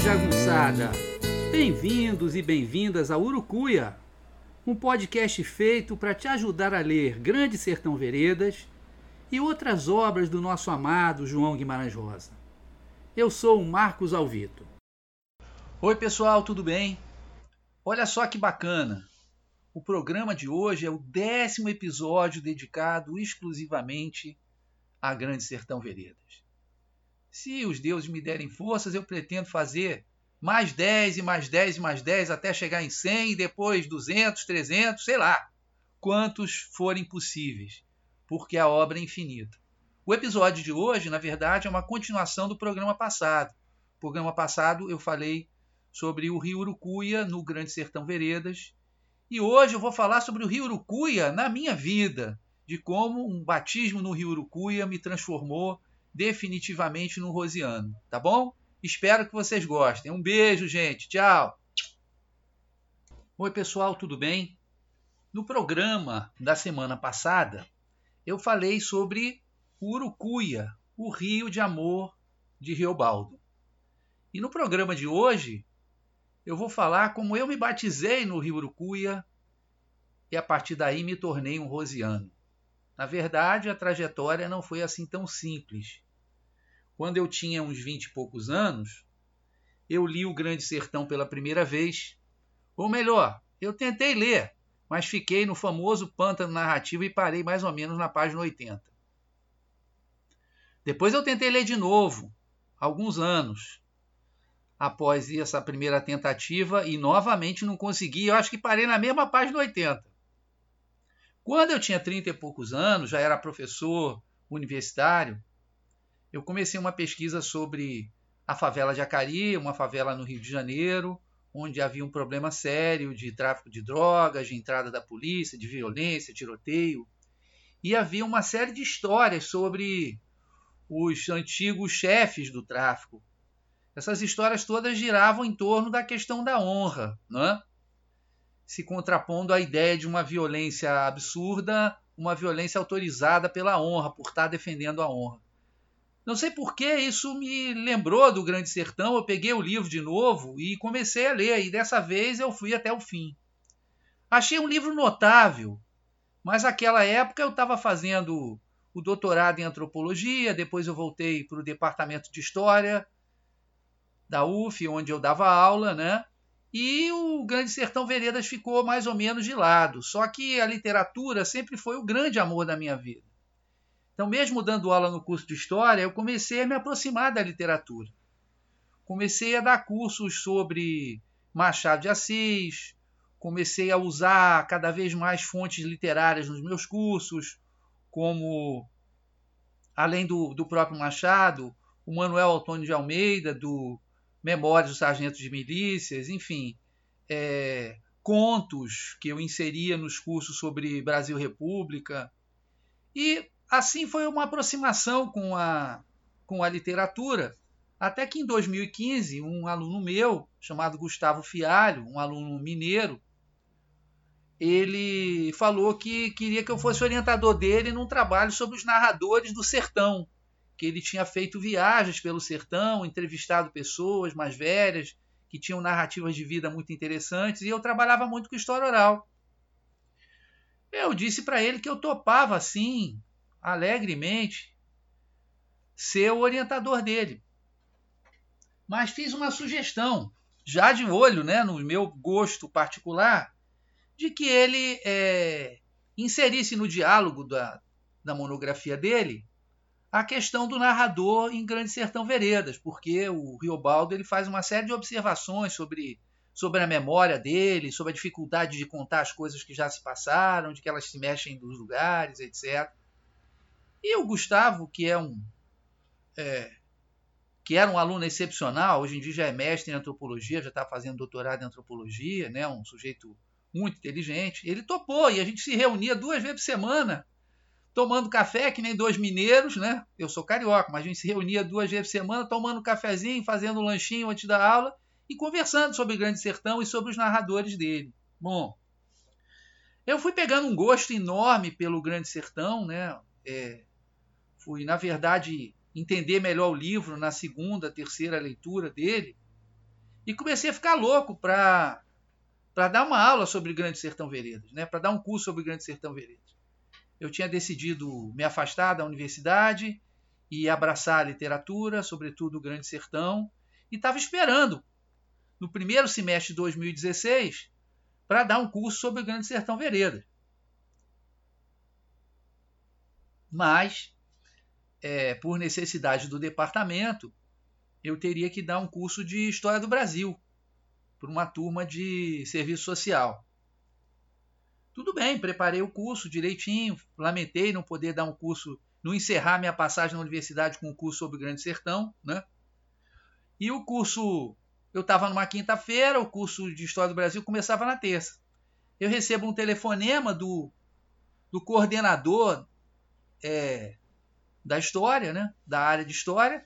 Jagunçada. Bem-vindos e bem-vindas a Urucuia, um podcast feito para te ajudar a ler Grande Sertão Veredas e outras obras do nosso amado João Guimarães Rosa. Eu sou o Marcos Alvito. Oi, pessoal, tudo bem? Olha só que bacana! O programa de hoje é o décimo episódio dedicado exclusivamente a Grande Sertão Veredas. Se os deuses me derem forças, eu pretendo fazer mais 10 e mais 10 e mais 10 até chegar em 100 e depois 200, 300, sei lá, quantos forem possíveis, porque a obra é infinita. O episódio de hoje, na verdade, é uma continuação do programa passado. No programa passado eu falei sobre o rio Urucuia no Grande Sertão Veredas, e hoje eu vou falar sobre o rio Urucuia na minha vida, de como um batismo no rio Urucuia me transformou definitivamente no rosiano, tá bom? Espero que vocês gostem. Um beijo, gente. Tchau. Oi, pessoal, tudo bem? No programa da semana passada, eu falei sobre Urucuia, o rio de amor de Riobaldo. E no programa de hoje, eu vou falar como eu me batizei no rio Urucuia e a partir daí me tornei um rosiano. Na verdade, a trajetória não foi assim tão simples. Quando eu tinha uns vinte e poucos anos, eu li O Grande Sertão pela primeira vez. Ou melhor, eu tentei ler, mas fiquei no famoso pântano narrativo e parei mais ou menos na página 80. Depois eu tentei ler de novo, alguns anos após essa primeira tentativa e novamente não consegui. Eu acho que parei na mesma página 80. Quando eu tinha 30 e poucos anos, já era professor universitário, eu comecei uma pesquisa sobre a favela de Acari, uma favela no Rio de Janeiro, onde havia um problema sério de tráfico de drogas, de entrada da polícia, de violência, tiroteio. E havia uma série de histórias sobre os antigos chefes do tráfico. Essas histórias todas giravam em torno da questão da honra, né? se contrapondo à ideia de uma violência absurda, uma violência autorizada pela honra, por estar defendendo a honra. Não sei por que isso me lembrou do Grande Sertão. Eu peguei o livro de novo e comecei a ler, e dessa vez eu fui até o fim. Achei um livro notável, mas naquela época eu estava fazendo o doutorado em antropologia, depois eu voltei para o departamento de história da UF, onde eu dava aula, né? E o Grande Sertão Veredas ficou mais ou menos de lado. Só que a literatura sempre foi o grande amor da minha vida. Então, mesmo dando aula no curso de História, eu comecei a me aproximar da literatura. Comecei a dar cursos sobre Machado de Assis, comecei a usar cada vez mais fontes literárias nos meus cursos, como, além do, do próprio Machado, o Manuel Antônio de Almeida, do Memórias do Sargento de Milícias, enfim, é, contos que eu inseria nos cursos sobre Brasil República. E Assim foi uma aproximação com a, com a literatura, até que em 2015, um aluno meu, chamado Gustavo Fialho, um aluno mineiro, ele falou que queria que eu fosse orientador dele num trabalho sobre os narradores do sertão, que ele tinha feito viagens pelo sertão, entrevistado pessoas mais velhas que tinham narrativas de vida muito interessantes, e eu trabalhava muito com história oral. Eu disse para ele que eu topava sim alegremente ser o orientador dele. Mas fiz uma sugestão, já de olho né, no meu gosto particular, de que ele é, inserisse no diálogo da, da monografia dele a questão do narrador em Grande Sertão Veredas, porque o Riobaldo ele faz uma série de observações sobre, sobre a memória dele, sobre a dificuldade de contar as coisas que já se passaram, de que elas se mexem dos lugares, etc. E o Gustavo, que é um. É, que era um aluno excepcional, hoje em dia já é mestre em antropologia, já está fazendo doutorado em antropologia, né? um sujeito muito inteligente. Ele topou e a gente se reunia duas vezes por semana, tomando café, que nem dois mineiros, né? Eu sou carioca, mas a gente se reunia duas vezes por semana, tomando cafezinho, fazendo um lanchinho antes da aula e conversando sobre o Grande Sertão e sobre os narradores dele. Bom, eu fui pegando um gosto enorme pelo Grande Sertão, né? É, fui, na verdade, entender melhor o livro na segunda, terceira leitura dele e comecei a ficar louco para para dar uma aula sobre Grande Sertão Veredas, né? Para dar um curso sobre Grande Sertão Veredas. Eu tinha decidido me afastar da universidade e abraçar a literatura, sobretudo o Grande Sertão, e estava esperando no primeiro semestre de 2016 para dar um curso sobre o Grande Sertão Veredas. Mas é, por necessidade do departamento, eu teria que dar um curso de História do Brasil para uma turma de serviço social. Tudo bem, preparei o curso direitinho, lamentei não poder dar um curso, não encerrar minha passagem na universidade com um curso sobre o Grande Sertão, né? E o curso, eu estava numa quinta-feira, o curso de História do Brasil começava na terça. Eu recebo um telefonema do, do coordenador é, da história, né? da área de história.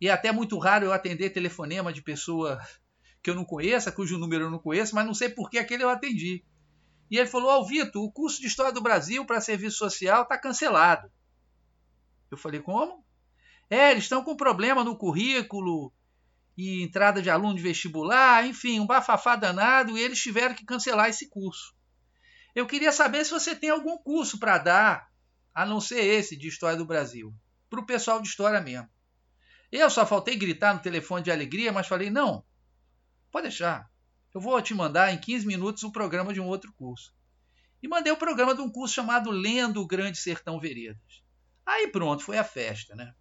E é até muito raro eu atender telefonema de pessoa que eu não conheça, cujo número eu não conheço, mas não sei por que aquele eu atendi. E ele falou: Ó, oh, Vitor, o curso de História do Brasil para Serviço Social está cancelado. Eu falei: Como? É, eles estão com problema no currículo e entrada de aluno de vestibular, enfim, um bafafá danado, e eles tiveram que cancelar esse curso. Eu queria saber se você tem algum curso para dar a não ser esse de História do Brasil, para o pessoal de História mesmo. Eu só faltei gritar no telefone de alegria, mas falei: não, pode deixar. Eu vou te mandar em 15 minutos o programa de um outro curso. E mandei o programa de um curso chamado Lendo o Grande Sertão Veredas. Aí pronto, foi a festa, né?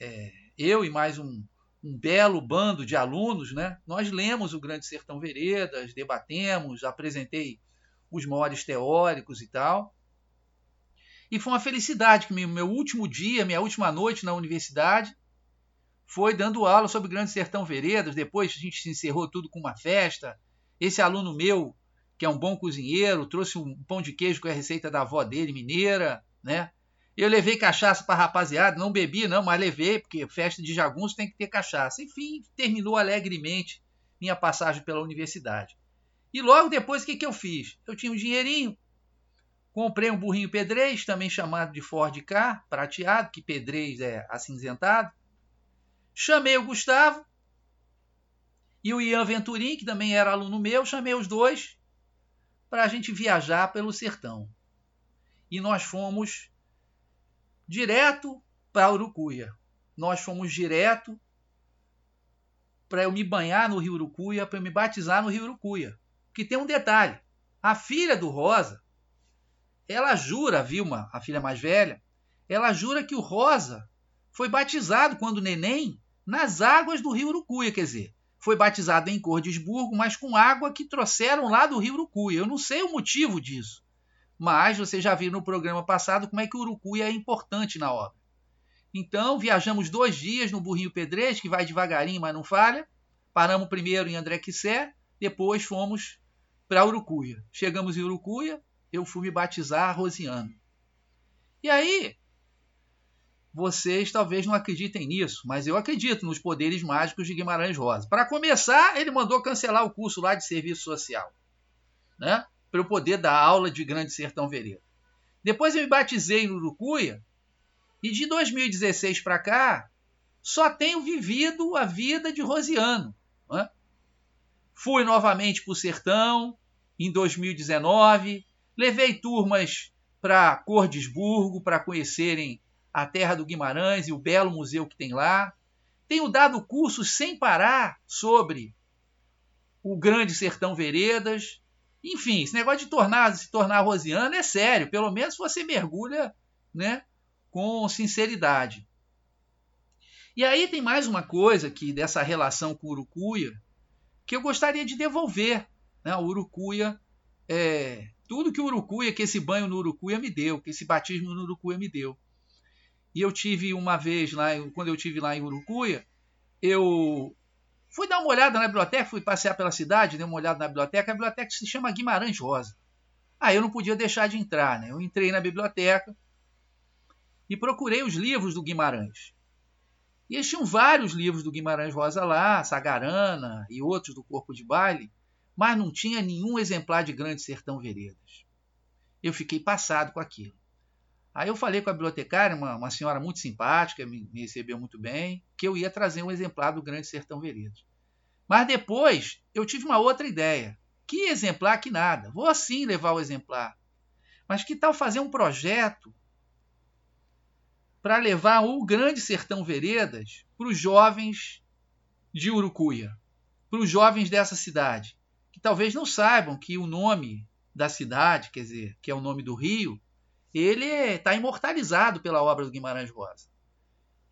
É, eu e mais um, um belo bando de alunos, né? Nós lemos o Grande Sertão Veredas, debatemos, apresentei os maiores teóricos e tal. E foi uma felicidade que meu último dia, minha última noite na universidade, foi dando aula sobre Grande Sertão Veredas. Depois a gente se encerrou tudo com uma festa. Esse aluno meu, que é um bom cozinheiro, trouxe um pão de queijo com a receita da avó dele, mineira, né? Eu levei cachaça para rapaziada, não bebi não, mas levei, porque festa de jagunço tem que ter cachaça. Enfim, terminou alegremente minha passagem pela universidade. E logo depois, o que, que eu fiz? Eu tinha um dinheirinho, Comprei um burrinho pedrez, também chamado de Ford K, prateado, que pedrez é acinzentado. Chamei o Gustavo e o Ian Venturim, que também era aluno meu, chamei os dois para a gente viajar pelo sertão. E nós fomos direto para Urucuia. Nós fomos direto para eu me banhar no Rio Urucuia, para eu me batizar no Rio Urucuia. Que tem um detalhe: a filha do Rosa ela jura, Vilma, a filha mais velha, ela jura que o Rosa foi batizado quando neném nas águas do rio Urucuia, quer dizer, foi batizado em Cordesburgo, mas com água que trouxeram lá do rio Urucuia. Eu não sei o motivo disso, mas você já viu no programa passado como é que o Urucuia é importante na obra. Então, viajamos dois dias no Burrinho Pedrez, que vai devagarinho, mas não falha. Paramos primeiro em André Quissé, depois fomos para Urucuia. Chegamos em Urucuia, eu fui me batizar rosiano. E aí, vocês talvez não acreditem nisso, mas eu acredito nos poderes mágicos de Guimarães Rosa. Para começar, ele mandou cancelar o curso lá de serviço social, né? Para eu poder dar aula de Grande Sertão Vereda. Depois eu me batizei no Urucuia e de 2016 para cá só tenho vivido a vida de Rosiano. Né? Fui novamente para o Sertão em 2019, Levei turmas para Cordesburgo para conhecerem a terra do Guimarães e o belo museu que tem lá. Tenho dado cursos sem parar sobre o Grande Sertão Veredas. Enfim, esse negócio de tornar, se tornar rosiano é sério. Pelo menos você mergulha né, com sinceridade. E aí tem mais uma coisa que dessa relação com o Urucuia que eu gostaria de devolver. Né? O Urucuia é, tudo que o Urucuia, que esse banho no Urucuia me deu, que esse batismo no Urucuia me deu. E eu tive uma vez lá, quando eu tive lá em Urucuia, eu fui dar uma olhada na biblioteca, fui passear pela cidade, dei uma olhada na biblioteca. A biblioteca se chama Guimarães Rosa. Aí eu não podia deixar de entrar, né? Eu entrei na biblioteca e procurei os livros do Guimarães. E eles tinham vários livros do Guimarães Rosa lá, Sagarana e outros do Corpo de Baile, mas não tinha nenhum exemplar de Grande Sertão Veredas. Eu fiquei passado com aquilo. Aí eu falei com a bibliotecária, uma, uma senhora muito simpática, me, me, recebeu muito bem, que eu ia trazer um exemplar do Grande Sertão Veredas. Mas depois eu tive uma outra ideia. Que exemplar que nada. Vou sim levar o exemplar. Mas que tal fazer um projeto para levar o Grande Sertão Veredas para os jovens de Urucuia, para os jovens dessa cidade, que talvez não saibam que o nome da cidade, quer dizer, que é o nome do rio, ele está imortalizado pela obra do Guimarães Rosa.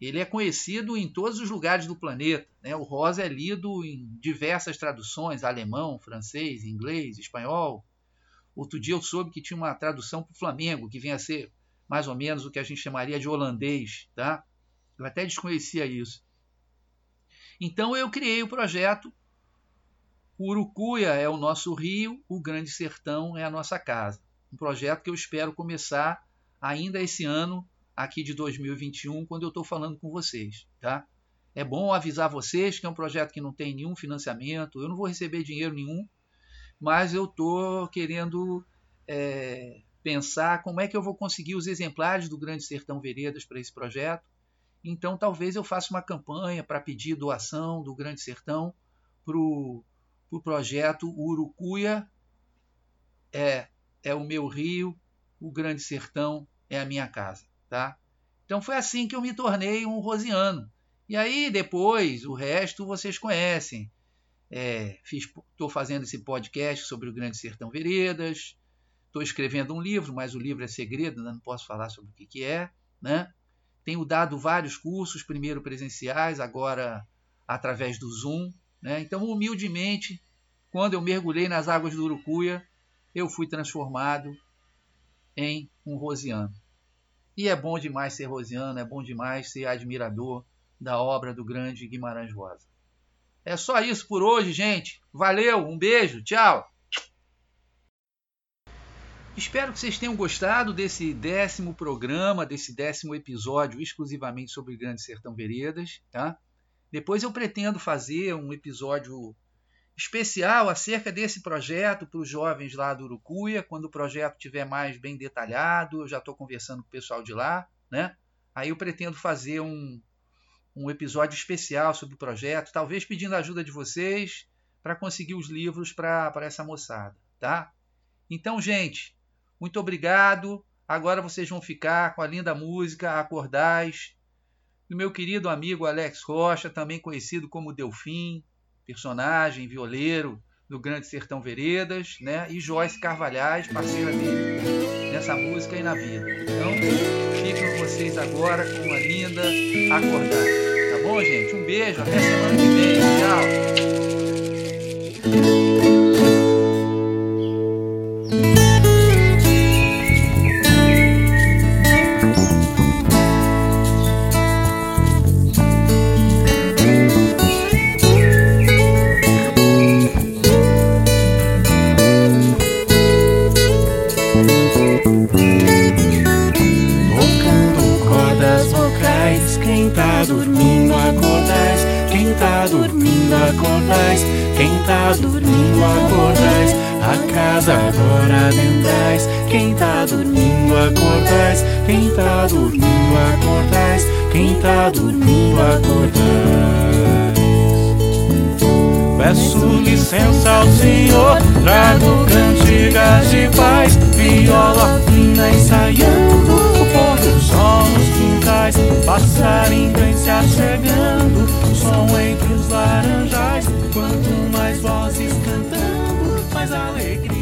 Ele é conhecido em todos os lugares do planeta. Né? O Rosa é lido em diversas traduções: alemão, francês, inglês, espanhol. Outro dia eu soube que tinha uma tradução para o Flamengo, que vinha a ser mais ou menos o que a gente chamaria de holandês, tá? Eu até desconhecia isso. Então eu criei o projeto o Urucuia é o nosso rio, o Grande Sertão é a nossa casa. Um projeto que eu espero começar ainda esse ano, aqui de 2021, quando eu estou falando com vocês, tá? É bom avisar vocês que é um projeto que não tem nenhum financiamento, eu não vou receber dinheiro nenhum, mas eu estou querendo é, pensar como é que eu vou conseguir os exemplares do Grande Sertão Veredas para esse projeto. Então, talvez eu faça uma campanha para pedir doação do Grande Sertão para o pro projeto Urucuia é, é o meu rio, o Grande Sertão é a minha casa. Tá? Então, foi assim que eu me tornei um rosiano. E aí, depois, o resto vocês conhecem. Estou é, fazendo esse podcast sobre o Grande Sertão Veredas, Estou escrevendo um livro, mas o livro é segredo, não posso falar sobre o que, que é. Né? Tenho dado vários cursos, primeiro presenciais, agora através do Zoom. Né? Então, humildemente, quando eu mergulhei nas águas do Urucuia, eu fui transformado em um rosiano. E é bom demais ser rosiano, é bom demais ser admirador da obra do grande Guimarães Rosa. É só isso por hoje, gente. Valeu, um beijo, tchau! Espero que vocês tenham gostado desse décimo programa, desse décimo episódio exclusivamente sobre Grande Sertão Veredas. Tá? Depois eu pretendo fazer um episódio especial acerca desse projeto para os jovens lá do Urucuia, quando o projeto estiver mais bem detalhado. Eu já estou conversando com o pessoal de lá. Né? Aí eu pretendo fazer um, um episódio especial sobre o projeto, talvez pedindo a ajuda de vocês para conseguir os livros para essa moçada. Tá? Então, gente, muito obrigado. Agora vocês vão ficar com a linda música Acordais, do meu querido amigo Alex Rocha, também conhecido como Delfim, personagem violeiro do Grande Sertão Veredas, né? E Joyce Carvalhais, parceira dele, nessa música e na vida. Então, fico com vocês agora com a linda Acordais. Tá bom, gente? Um beijo, até semana que vem. Tchau. dormindo acordais. Peço licença ao Senhor, trago cantigas de paz, viola fina ensaiando o pôr do sol nos quintais, passarinho vem se achegando, o som entre os laranjais, quanto mais vozes cantando, mais alegria.